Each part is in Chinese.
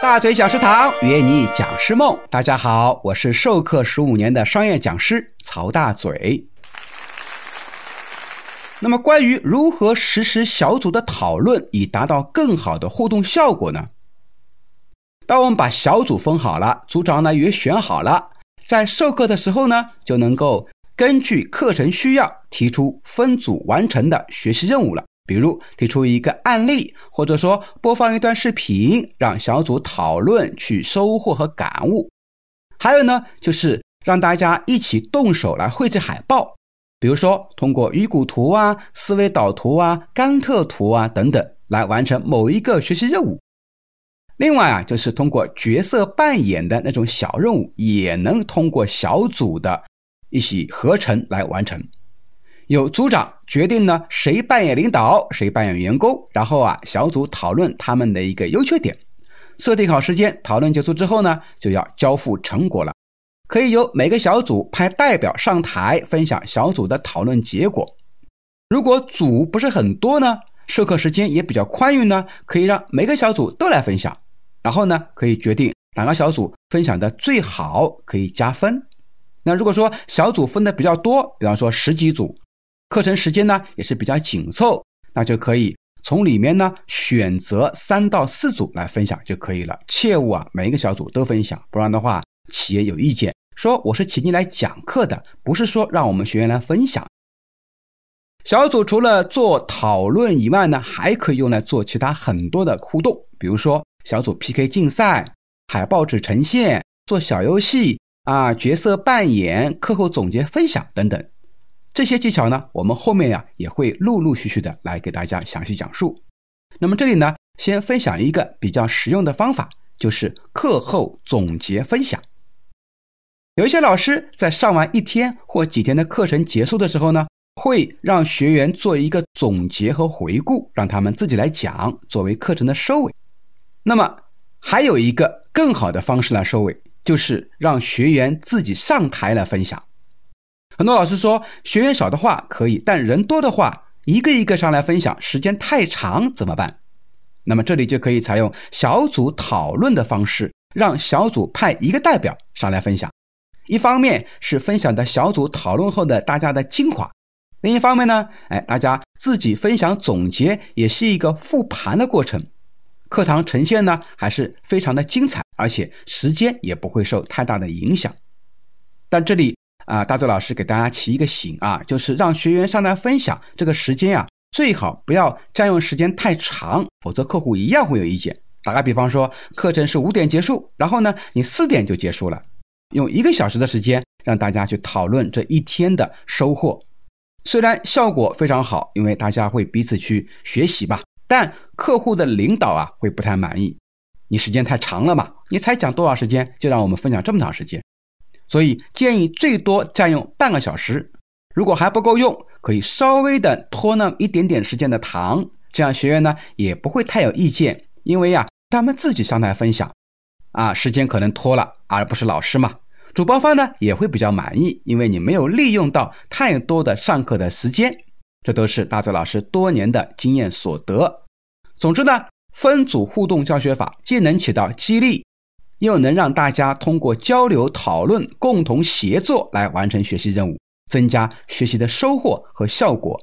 大嘴讲师堂约你讲师梦，大家好，我是授课十五年的商业讲师曹大嘴。那么，关于如何实施小组的讨论，以达到更好的互动效果呢？当我们把小组分好了，组长呢也选好了，在授课的时候呢，就能够根据课程需要提出分组完成的学习任务了。比如提出一个案例，或者说播放一段视频，让小组讨论去收获和感悟。还有呢，就是让大家一起动手来绘制海报，比如说通过鱼骨图啊、思维导图啊、甘特图啊等等来完成某一个学习任务。另外啊，就是通过角色扮演的那种小任务，也能通过小组的一起合成来完成。有组长决定呢，谁扮演领导，谁扮演员工，然后啊，小组讨论他们的一个优缺点，设定好时间，讨论结束之后呢，就要交付成果了。可以由每个小组派代表上台分享小组的讨论结果。如果组不是很多呢，授课时间也比较宽裕呢，可以让每个小组都来分享，然后呢，可以决定哪个小组分享的最好，可以加分。那如果说小组分的比较多，比方说十几组。课程时间呢也是比较紧凑，那就可以从里面呢选择三到四组来分享就可以了。切勿啊每一个小组都分享，不然的话企业有意见，说我是请你来讲课的，不是说让我们学员来分享。小组除了做讨论以外呢，还可以用来做其他很多的互动，比如说小组 PK 竞赛、海报纸呈现、做小游戏啊、角色扮演、课后总结分享等等。这些技巧呢，我们后面呀也会陆陆续续的来给大家详细讲述。那么这里呢，先分享一个比较实用的方法，就是课后总结分享。有一些老师在上完一天或几天的课程结束的时候呢，会让学员做一个总结和回顾，让他们自己来讲，作为课程的收尾。那么还有一个更好的方式来收尾，就是让学员自己上台来分享。很多老师说，学员少的话可以，但人多的话，一个一个上来分享，时间太长怎么办？那么这里就可以采用小组讨论的方式，让小组派一个代表上来分享。一方面是分享的小组讨论后的大家的精华，另一方面呢，哎，大家自己分享总结也是一个复盘的过程。课堂呈现呢还是非常的精彩，而且时间也不会受太大的影响。但这里。啊，大周老师给大家提一个醒啊，就是让学员上来分享这个时间啊，最好不要占用时间太长，否则客户一样会有意见。打个比方说，课程是五点结束，然后呢，你四点就结束了，用一个小时的时间让大家去讨论这一天的收获，虽然效果非常好，因为大家会彼此去学习吧，但客户的领导啊会不太满意，你时间太长了嘛，你才讲多少时间就让我们分享这么长时间。所以建议最多占用半个小时，如果还不够用，可以稍微的拖那么一点点时间的堂，这样学员呢也不会太有意见，因为呀，他们自己上台分享，啊，时间可能拖了，而不是老师嘛。主办方呢也会比较满意，因为你没有利用到太多的上课的时间，这都是大泽老师多年的经验所得。总之呢，分组互动教学法既能起到激励。又能让大家通过交流讨论、共同协作来完成学习任务，增加学习的收获和效果，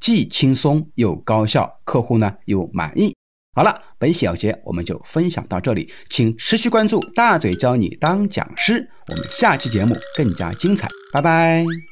既轻松又高效，客户呢又满意。好了，本小节我们就分享到这里，请持续关注大嘴教你当讲师，我们下期节目更加精彩，拜拜。